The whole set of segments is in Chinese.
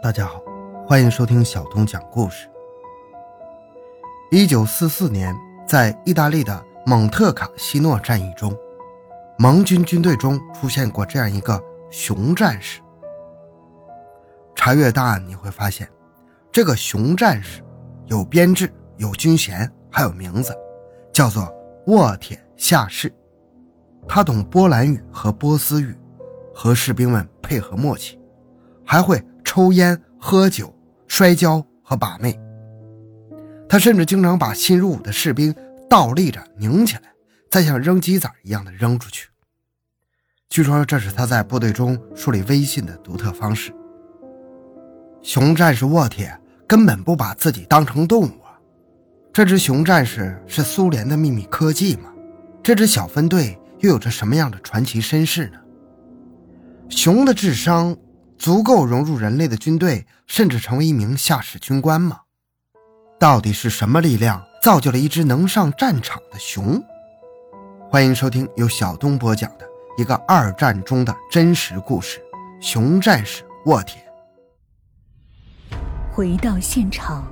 大家好，欢迎收听小东讲故事。一九四四年，在意大利的蒙特卡西诺战役中，盟军军队中出现过这样一个熊战士。查阅档案你会发现，这个熊战士有编制、有军衔，还有名字，叫做沃铁下士。他懂波兰语和波斯语，和士兵们配合默契，还会。抽烟、喝酒、摔跤和把妹，他甚至经常把新入伍的士兵倒立着拧起来，再像扔鸡仔一样的扔出去。据说这是他在部队中树立威信的独特方式。熊战士沃铁根本不把自己当成动物啊！这只熊战士是苏联的秘密科技吗？这支小分队又有着什么样的传奇身世呢？熊的智商。足够融入人类的军队，甚至成为一名下士军官吗？到底是什么力量造就了一只能上战场的熊？欢迎收听由小东播讲的一个二战中的真实故事——熊战士沃铁。回到现场，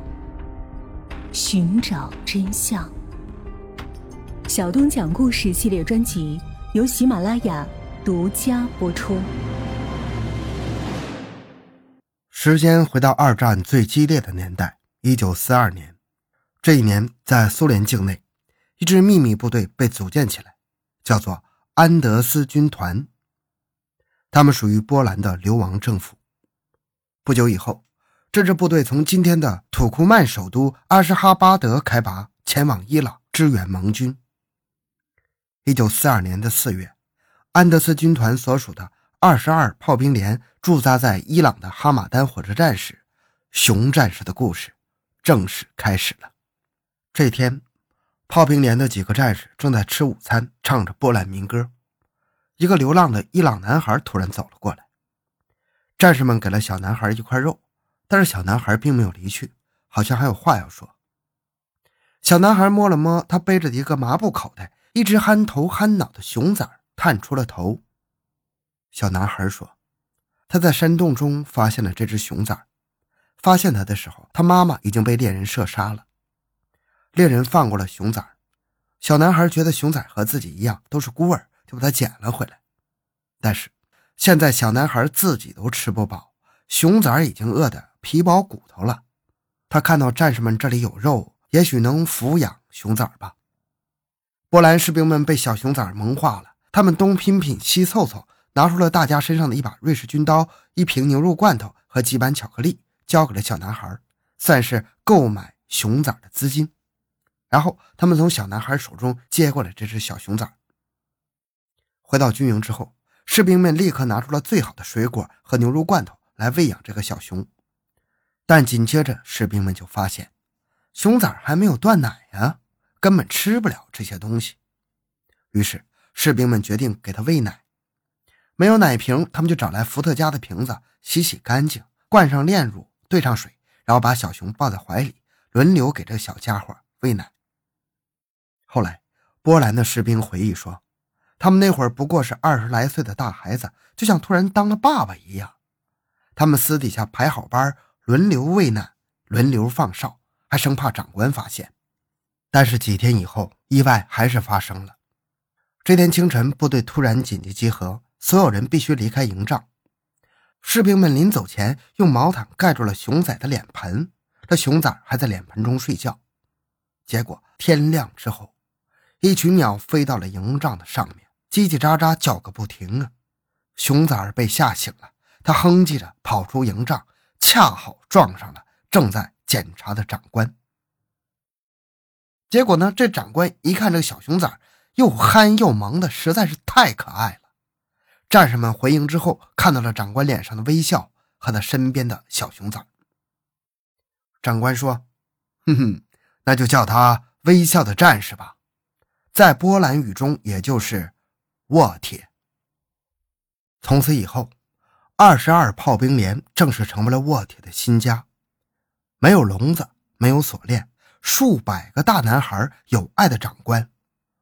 寻找真相。小东讲故事系列专辑由喜马拉雅独家播出。时间回到二战最激烈的年代，一九四二年。这一年，在苏联境内，一支秘密部队被组建起来，叫做安德斯军团。他们属于波兰的流亡政府。不久以后，这支部队从今天的土库曼首都阿什哈巴德开拔，前往伊朗支援盟军。一九四二年的四月，安德斯军团所属的。二十二炮兵连驻扎在伊朗的哈马丹火车站时，熊战士的故事正式开始了。这天，炮兵连的几个战士正在吃午餐，唱着波兰民歌。一个流浪的伊朗男孩突然走了过来，战士们给了小男孩一块肉，但是小男孩并没有离去，好像还有话要说。小男孩摸了摸他背着的一个麻布口袋，一只憨头憨脑的熊崽探出了头。小男孩说：“他在山洞中发现了这只熊崽发现他的时候，他妈妈已经被猎人射杀了。猎人放过了熊崽小男孩觉得熊崽和自己一样都是孤儿，就把它捡了回来。但是现在小男孩自己都吃不饱，熊崽已经饿得皮包骨头了。他看到战士们这里有肉，也许能抚养熊崽吧。波兰士兵们被小熊崽萌化了，他们东拼拼西凑凑。”拿出了大家身上的一把瑞士军刀、一瓶牛肉罐头和几板巧克力，交给了小男孩，算是购买熊崽的资金。然后他们从小男孩手中接过了这只小熊崽。回到军营之后，士兵们立刻拿出了最好的水果和牛肉罐头来喂养这个小熊。但紧接着，士兵们就发现，熊崽还没有断奶呀，根本吃不了这些东西。于是，士兵们决定给他喂奶。没有奶瓶，他们就找来伏特加的瓶子，洗洗干净，灌上炼乳，兑上水，然后把小熊抱在怀里，轮流给这小家伙喂奶。后来，波兰的士兵回忆说，他们那会儿不过是二十来岁的大孩子，就像突然当了爸爸一样。他们私底下排好班，轮流喂奶，轮流放哨，还生怕长官发现。但是几天以后，意外还是发生了。这天清晨，部队突然紧急集合。所有人必须离开营帐。士兵们临走前用毛毯盖住了熊仔的脸盆，这熊仔还在脸盆中睡觉。结果天亮之后，一群鸟飞到了营帐的上面，叽叽喳喳叫个不停啊！熊仔被吓醒了，他哼唧着跑出营帐，恰好撞上了正在检查的长官。结果呢，这长官一看这个小熊仔又憨又萌的，实在是太可爱了。战士们回营之后，看到了长官脸上的微笑和他身边的小熊崽。长官说：“哼哼，那就叫他微笑的战士吧，在波兰语中也就是沃铁。”从此以后，二十二炮兵连正式成为了沃铁的新家。没有笼子，没有锁链，数百个大男孩有爱的长官，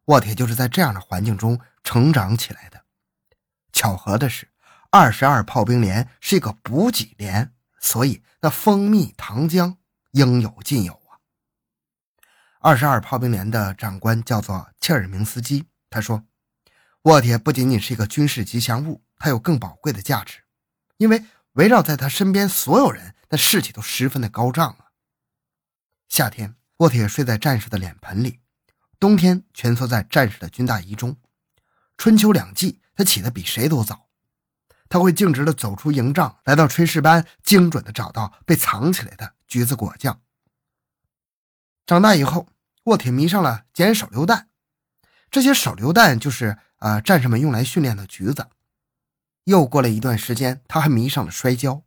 沃铁就是在这样的环境中成长起来的。巧合的是，二十二炮兵连是一个补给连，所以那蜂蜜糖浆应有尽有啊。二十二炮兵连的长官叫做切尔明斯基，他说：“沃铁不仅仅是一个军事吉祥物，它有更宝贵的价值，因为围绕在他身边所有人，那士气都十分的高涨啊。夏天，沃铁睡在战士的脸盆里；冬天，蜷缩在战士的军大衣中；春秋两季，他起得比谁都早。”他会径直地走出营帐，来到炊事班，精准地找到被藏起来的橘子果酱。长大以后，沃铁迷上了捡手榴弹，这些手榴弹就是呃战士们用来训练的橘子。又过了一段时间，他还迷上了摔跤。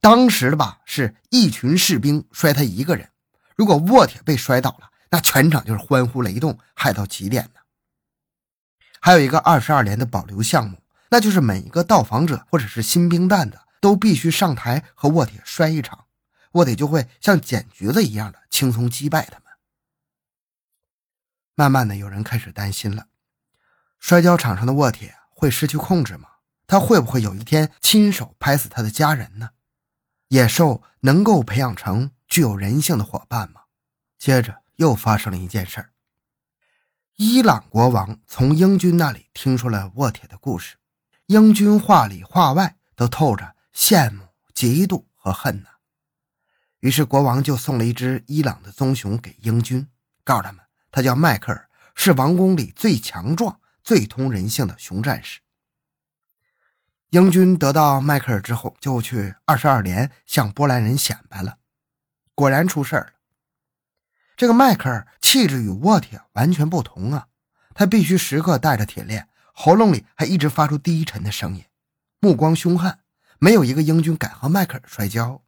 当时的吧，是一群士兵摔他一个人，如果沃铁被摔倒了，那全场就是欢呼雷动，嗨到极点。还有一个二十二连的保留项目。那就是每一个到访者或者是新兵蛋子都必须上台和卧铁摔一场，卧铁就会像捡橘子一样的轻松击败他们。慢慢的，有人开始担心了：摔跤场上的卧铁会失去控制吗？他会不会有一天亲手拍死他的家人呢？野兽能够培养成具有人性的伙伴吗？接着又发生了一件事儿：伊朗国王从英军那里听说了沃铁的故事。英军话里话外都透着羡慕、嫉妒和恨呢。于是国王就送了一只伊朗的棕熊给英军，告诉他们，他叫迈克尔，是王宫里最强壮、最通人性的熊战士。英军得到迈克尔之后，就去二十二连向波兰人显摆了，果然出事了。这个迈克尔气质与沃铁完全不同啊，他必须时刻带着铁链。喉咙里还一直发出低沉的声音，目光凶悍，没有一个英军敢和迈克尔摔跤。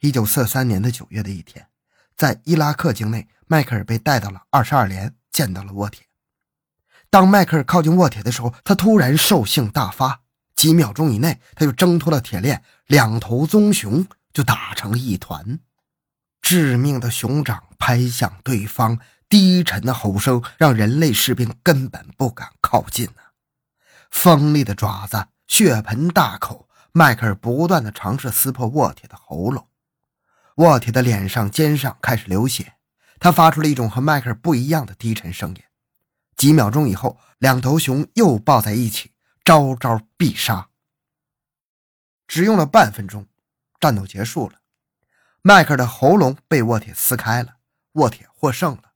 一九四三年的九月的一天，在伊拉克境内，迈克尔被带到了二十二连，见到了沃铁。当迈克尔靠近沃铁的时候，他突然兽性大发，几秒钟以内，他就挣脱了铁链，两头棕熊就打成了一团，致命的熊掌拍向对方。低沉的吼声让人类士兵根本不敢靠近呢。锋利的爪子，血盆大口，迈克尔不断的尝试撕破沃铁的喉咙。沃铁的脸上、肩上开始流血，他发出了一种和迈克尔不一样的低沉声音。几秒钟以后，两头熊又抱在一起，招招必杀。只用了半分钟，战斗结束了。迈克尔的喉咙被沃铁撕开了，沃铁获胜了。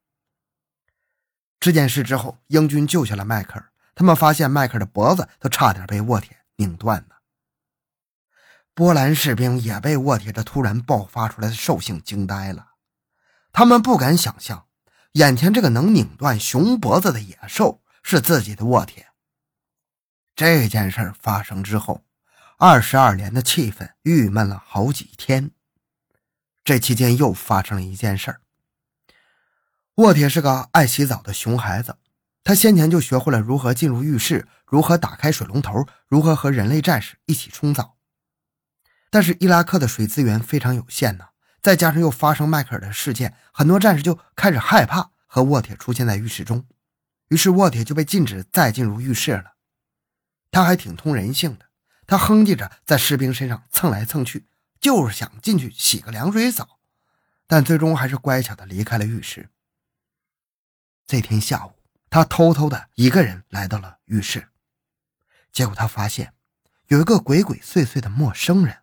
这件事之后，英军救下了迈克尔。他们发现迈克尔的脖子都差点被沃铁拧断了。波兰士兵也被沃铁这突然爆发出来的兽性惊呆了。他们不敢想象，眼前这个能拧断熊脖子的野兽是自己的沃铁。这件事发生之后，二十二连的气氛郁闷了好几天。这期间又发生了一件事儿。沃铁是个爱洗澡的熊孩子，他先前就学会了如何进入浴室，如何打开水龙头，如何和人类战士一起冲澡。但是伊拉克的水资源非常有限呢，再加上又发生迈克尔的事件，很多战士就开始害怕和沃铁出现在浴室中，于是沃铁就被禁止再进入浴室了。他还挺通人性的，他哼唧着在士兵身上蹭来蹭去，就是想进去洗个凉水澡，但最终还是乖巧的离开了浴室。这天下午，他偷偷的一个人来到了浴室，结果他发现有一个鬼鬼祟祟的陌生人。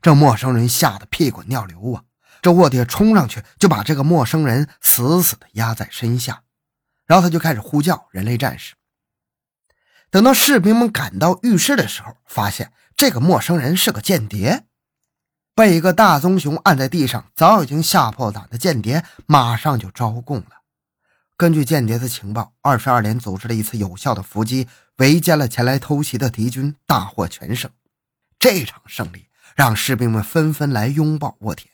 这陌生人吓得屁滚尿流啊！这卧底冲上去就把这个陌生人死死的压在身下，然后他就开始呼叫人类战士。等到士兵们赶到浴室的时候，发现这个陌生人是个间谍，被一个大棕熊按在地上，早已经吓破胆的间谍马上就招供了。根据间谍的情报，二十二连组织了一次有效的伏击，围歼了前来偷袭的敌军，大获全胜。这场胜利让士兵们纷纷来拥抱沃铁，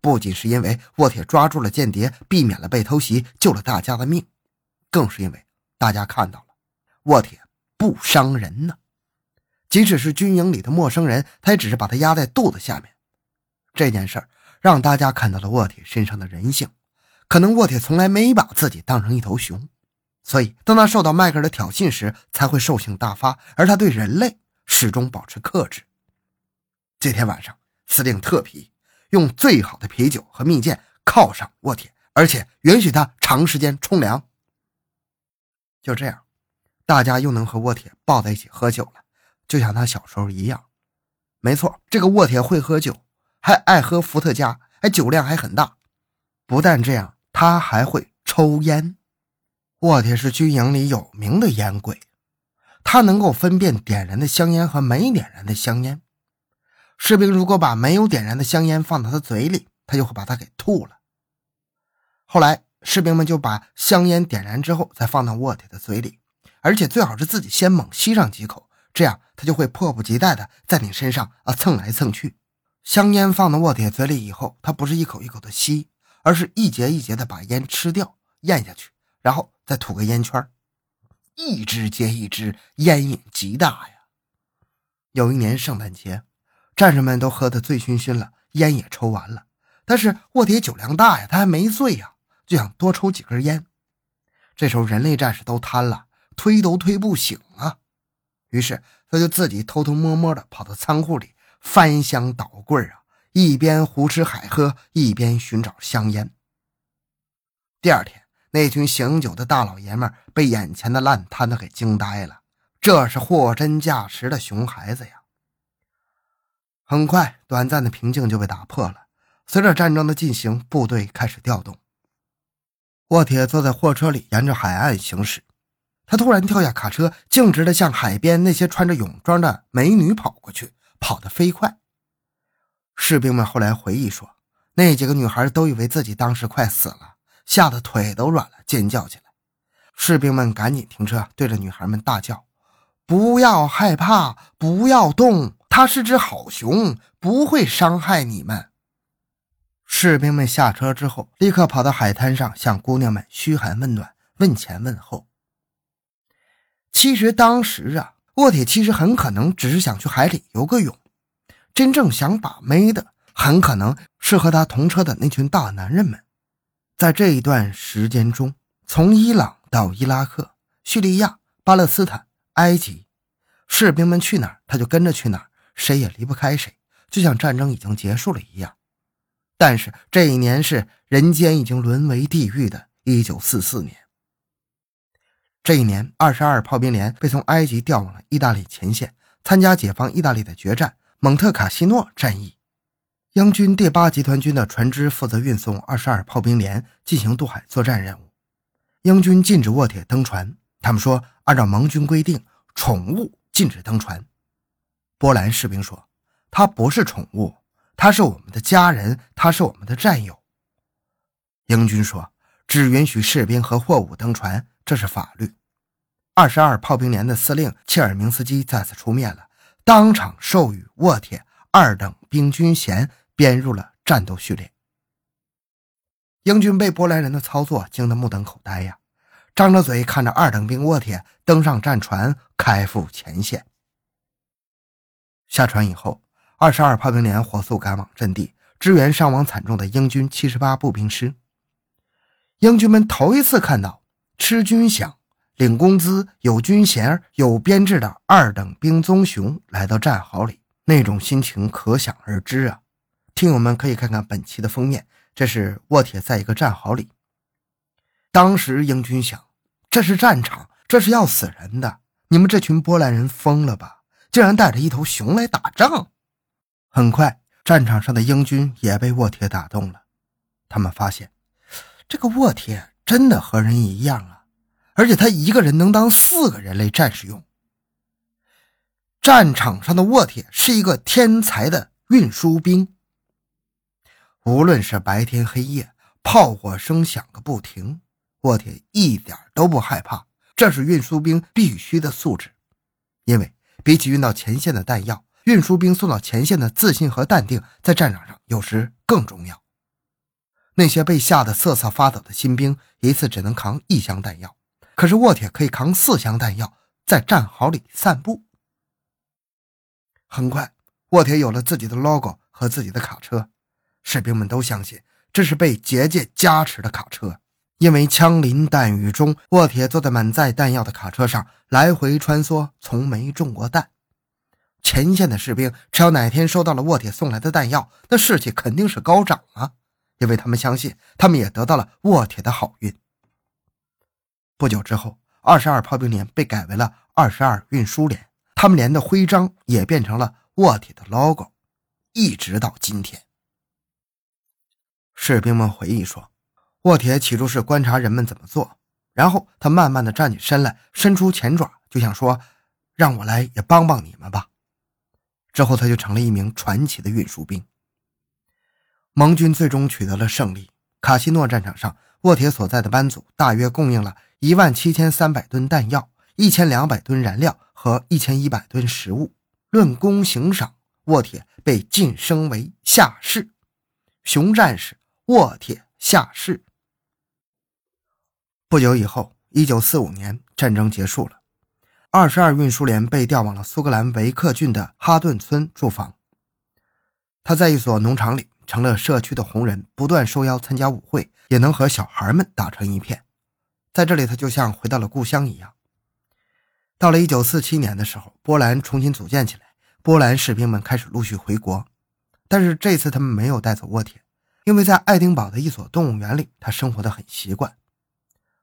不仅是因为沃铁抓住了间谍，避免了被偷袭，救了大家的命，更是因为大家看到了沃铁不伤人呢。即使是军营里的陌生人，他也只是把他压在肚子下面。这件事让大家看到了沃铁身上的人性。可能沃铁从来没把自己当成一头熊，所以当他受到迈克尔的挑衅时，才会兽性大发。而他对人类始终保持克制。这天晚上，司令特批用最好的啤酒和蜜饯犒赏沃铁，而且允许他长时间冲凉。就这样，大家又能和沃铁抱在一起喝酒了，就像他小时候一样。没错，这个沃铁会喝酒，还爱喝伏特加，还酒量还很大。不但这样，他还会抽烟。沃铁是军营里有名的烟鬼，他能够分辨点燃的香烟和没点燃的香烟。士兵如果把没有点燃的香烟放到他嘴里，他就会把它给吐了。后来，士兵们就把香烟点燃之后再放到沃铁的嘴里，而且最好是自己先猛吸上几口，这样他就会迫不及待的在你身上啊蹭来蹭去。香烟放到沃铁嘴里以后，他不是一口一口的吸，而是一节一节的把烟吃掉、咽下去，然后再吐个烟圈，一支接一支，烟瘾极大呀。有一年圣诞节。战士们都喝得醉醺醺了，烟也抽完了，但是沃铁酒量大呀，他还没醉呀，就想多抽几根烟。这时候人类战士都瘫了，推都推不醒啊，于是他就自己偷偷摸摸的跑到仓库里翻箱倒柜啊，一边胡吃海喝，一边寻找香烟。第二天，那群醒酒的大老爷们被眼前的烂摊子给惊呆了，这是货真价实的熊孩子呀！很快，短暂的平静就被打破了。随着战争的进行，部队开始调动。沃铁坐在货车里，沿着海岸行驶。他突然跳下卡车，径直的向海边那些穿着泳装的美女跑过去，跑得飞快。士兵们后来回忆说，那几个女孩都以为自己当时快死了，吓得腿都软了，尖叫起来。士兵们赶紧停车，对着女孩们大叫：“不要害怕，不要动。”它是只好熊，不会伤害你们。士兵们下车之后，立刻跑到海滩上，向姑娘们嘘寒问暖、问前问后。其实当时啊，沃铁其实很可能只是想去海里游个泳，真正想把妹的，很可能是和他同车的那群大男人们。在这一段时间中，从伊朗到伊拉克、叙利亚、巴勒斯坦、埃及，士兵们去哪儿，他就跟着去哪儿。谁也离不开谁，就像战争已经结束了一样。但是这一年是人间已经沦为地狱的1944年。这一年，二十二炮兵连被从埃及调往了意大利前线，参加解放意大利的决战蒙特卡西诺战役。英军第八集团军的船只负责运送二十二炮兵连进行渡海作战任务。英军禁止卧铁登船，他们说按照盟军规定，宠物禁止登船。波兰士兵说：“他不是宠物，他是我们的家人，他是我们的战友。”英军说：“只允许士兵和货物登船，这是法律。”二十二炮兵连的司令切尔明斯基再次出面了，当场授予沃铁二等兵军衔，编入了战斗序列。英军被波兰人的操作惊得目瞪口呆呀，张着嘴看着二等兵沃铁登上战船，开赴前线。下船以后，二十二炮兵连火速赶往阵地，支援伤亡惨重的英军七十八步兵师。英军们头一次看到吃军饷、领工资、有军衔、有编制的二等兵棕熊来到战壕里，那种心情可想而知啊！听友们可以看看本期的封面，这是卧铁在一个战壕里。当时英军想：这是战场，这是要死人的，你们这群波兰人疯了吧？竟然带着一头熊来打仗！很快，战场上的英军也被沃铁打动了。他们发现，这个沃铁真的和人一样啊，而且他一个人能当四个人类战士用。战场上的沃铁是一个天才的运输兵。无论是白天黑夜，炮火声响个不停，沃铁一点都不害怕。这是运输兵必须的素质，因为。比起运到前线的弹药，运输兵送到前线的自信和淡定，在战场上有时更重要。那些被吓得瑟瑟发抖的新兵，一次只能扛一箱弹药，可是沃铁可以扛四箱弹药，在战壕里散步。很快，沃铁有了自己的 logo 和自己的卡车，士兵们都相信这是被结界加持的卡车。因为枪林弹雨中，沃铁坐在满载弹药的卡车上来回穿梭，从没中过弹。前线的士兵只要哪天收到了沃铁送来的弹药，那士气肯定是高涨啊，因为他们相信他们也得到了沃铁的好运。不久之后，二十二炮兵连被改为了二十二运输连，他们连的徽章也变成了沃铁的 logo，一直到今天。士兵们回忆说，沃铁起初是观察人们怎么做，然后他慢慢的站起身来，伸出前爪，就想说：“让我来也帮帮你们吧。”之后，他就成了一名传奇的运输兵。盟军最终取得了胜利。卡西诺战场上，沃铁所在的班组大约供应了一万七千三百吨弹药、一千两百吨燃料和一千一百吨食物。论功行赏，沃铁被晋升为下士，熊战士沃铁下士。不久以后，一九四五年，战争结束了。二十二运输连被调往了苏格兰维克郡的哈顿村驻防。他在一所农场里成了社区的红人，不断受邀参加舞会，也能和小孩们打成一片。在这里，他就像回到了故乡一样。到了一九四七年的时候，波兰重新组建起来，波兰士兵们开始陆续回国。但是这次他们没有带走沃铁，因为在爱丁堡的一所动物园里，他生活的很习惯。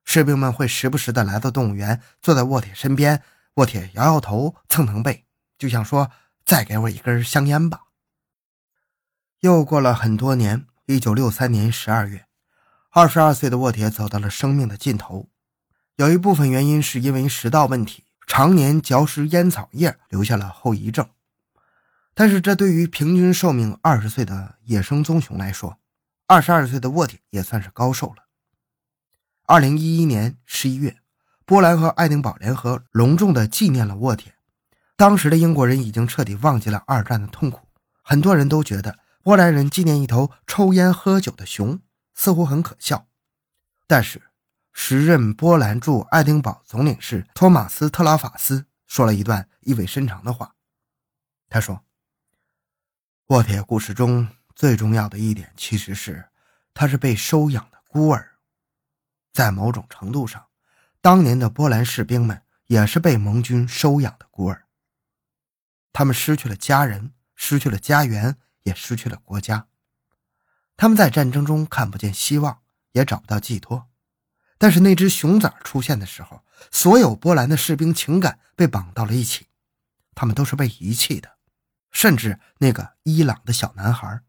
士兵们会时不时的来到动物园，坐在沃铁身边。沃铁摇摇头，蹭蹭背，就想说：“再给我一根香烟吧。”又过了很多年，一九六三年十二月，二十二岁的沃铁走到了生命的尽头。有一部分原因是因为食道问题，常年嚼食烟草叶留下了后遗症。但是这对于平均寿命二十岁的野生棕熊来说，二十二岁的沃铁也算是高寿了。二零一一年十一月。波兰和爱丁堡联合隆重地纪念了沃铁。当时的英国人已经彻底忘记了二战的痛苦，很多人都觉得波兰人纪念一头抽烟喝酒的熊似乎很可笑。但是，时任波兰驻爱丁堡总领事托马斯·特拉法斯说了一段意味深长的话。他说：“沃铁故事中最重要的一点，其实是他是被收养的孤儿，在某种程度上。”当年的波兰士兵们也是被盟军收养的孤儿，他们失去了家人，失去了家园，也失去了国家。他们在战争中看不见希望，也找不到寄托。但是那只熊崽出现的时候，所有波兰的士兵情感被绑到了一起，他们都是被遗弃的，甚至那个伊朗的小男孩。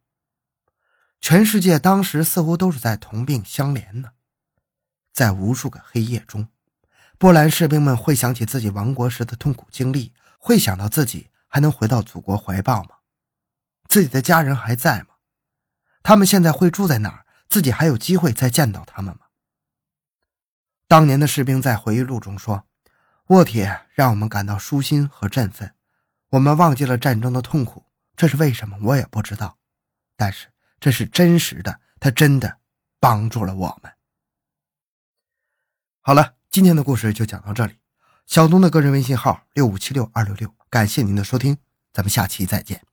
全世界当时似乎都是在同病相怜呢，在无数个黑夜中。波兰士兵们会想起自己亡国时的痛苦经历，会想到自己还能回到祖国怀抱吗？自己的家人还在吗？他们现在会住在哪儿？自己还有机会再见到他们吗？当年的士兵在回忆录中说：“沃铁让我们感到舒心和振奋，我们忘记了战争的痛苦，这是为什么？我也不知道，但是这是真实的，他真的帮助了我们。”好了。今天的故事就讲到这里，小东的个人微信号六五七六二六六，感谢您的收听，咱们下期再见。